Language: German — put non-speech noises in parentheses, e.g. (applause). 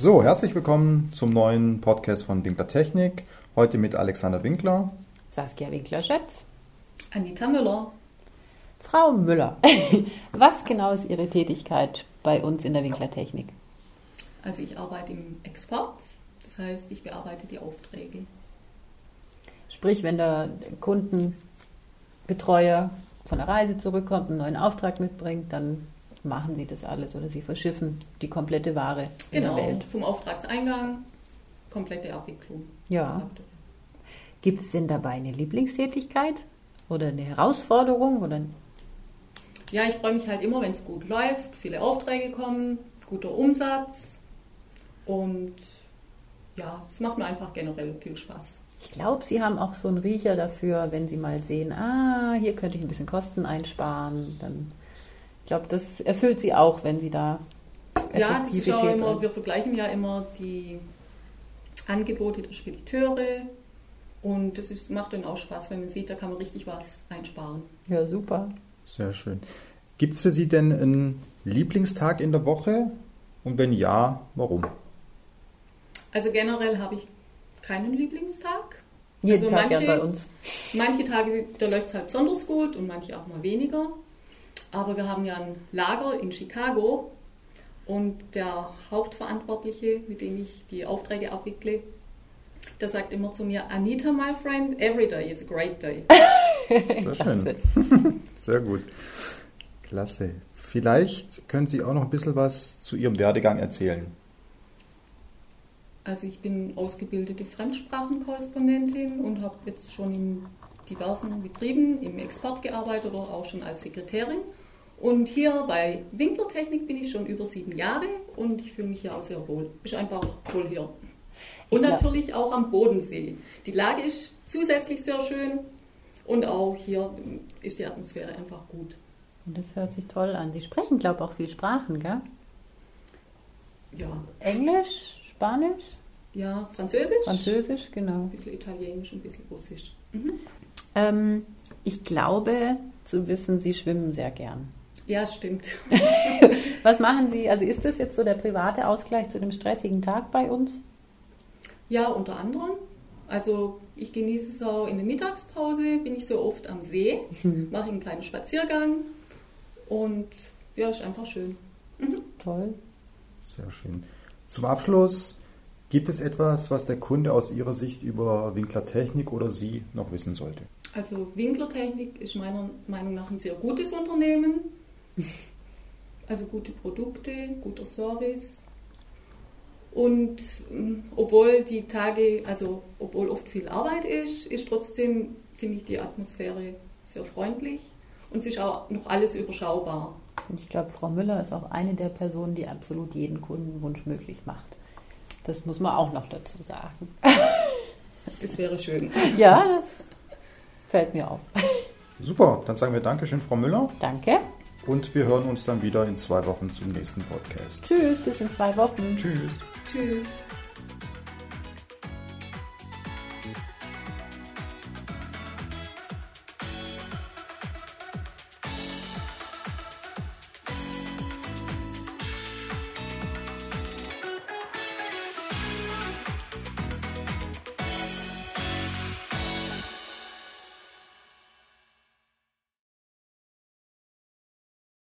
So, herzlich willkommen zum neuen Podcast von Winkler Technik. Heute mit Alexander Winkler. Saskia Winkler-Schöpf. Anita Müller. Frau Müller, (laughs) was genau ist Ihre Tätigkeit bei uns in der Winkler Technik? Also ich arbeite im Export, das heißt, ich bearbeite die Aufträge. Sprich, wenn der Kundenbetreuer von der Reise zurückkommt, einen neuen Auftrag mitbringt, dann machen Sie das alles oder Sie verschiffen die komplette Ware genau, in der Welt. vom Auftragseingang, komplette Abwicklung. Ja. Gibt es denn dabei eine Lieblingstätigkeit oder eine Herausforderung? Oder? Ja, ich freue mich halt immer, wenn es gut läuft, viele Aufträge kommen, guter Umsatz und ja, es macht mir einfach generell viel Spaß. Ich glaube, Sie haben auch so einen Riecher dafür, wenn Sie mal sehen, ah, hier könnte ich ein bisschen Kosten einsparen, dann glaube, das erfüllt sie auch, wenn sie da. Ja, das ist auch immer, wir vergleichen ja immer die Angebote der Spediteure und das ist, macht dann auch Spaß, wenn man sieht, da kann man richtig was einsparen. Ja, super. Sehr schön. Gibt es für Sie denn einen Lieblingstag in der Woche? Und wenn ja, warum? Also generell habe ich keinen Lieblingstag. Jeden also Tag manche, ja bei uns. Manche Tage, da läuft es halt besonders gut und manche auch mal weniger. Aber wir haben ja ein Lager in Chicago und der Hauptverantwortliche, mit dem ich die Aufträge abwickle, der sagt immer zu mir, Anita, my friend, every day is a great day. (laughs) Sehr schön. (laughs) Sehr gut. Klasse. Vielleicht können Sie auch noch ein bisschen was zu Ihrem Werdegang erzählen. Also ich bin ausgebildete Fremdsprachenkorrespondentin und habe jetzt schon in diversen Betrieben im Export gearbeitet oder auch schon als Sekretärin. Und hier bei Winklertechnik bin ich schon über sieben Jahre und ich fühle mich hier auch sehr wohl. Ist einfach toll hier. Und natürlich auch am Bodensee. Die Lage ist zusätzlich sehr schön und auch hier ist die Atmosphäre einfach gut. Und das hört sich toll an. Sie sprechen, glaube ich, auch viel Sprachen, gell? Ja. Englisch, Spanisch? Ja, Französisch. Französisch, genau. Ein bisschen Italienisch, ein bisschen Russisch. Mhm. Ähm, ich glaube zu wissen, Sie schwimmen sehr gern. Ja, stimmt. (laughs) Was machen Sie? Also ist das jetzt so der private Ausgleich zu dem stressigen Tag bei uns? Ja, unter anderem. Also ich genieße es auch in der Mittagspause, bin ich so oft am See, mhm. mache einen kleinen Spaziergang und ja, ist einfach schön. Mhm. Toll. Sehr schön. Zum Abschluss, gibt es etwas, was der Kunde aus Ihrer Sicht über Winkler Technik oder Sie noch wissen sollte? Also Winkler Technik ist meiner Meinung nach ein sehr gutes Unternehmen. Also gute Produkte, guter Service. Und ähm, obwohl die Tage, also obwohl oft viel Arbeit ist, ist trotzdem, finde ich, die Atmosphäre sehr freundlich und es ist auch noch alles überschaubar. Ich glaube, Frau Müller ist auch eine der Personen, die absolut jeden Kundenwunsch möglich macht. Das muss man auch noch dazu sagen. Das wäre schön. Ja, das fällt mir auf. (laughs) Super, dann sagen wir Dankeschön, Frau Müller. Danke. Und wir hören uns dann wieder in zwei Wochen zum nächsten Podcast. Tschüss, bis in zwei Wochen. Tschüss. Tschüss.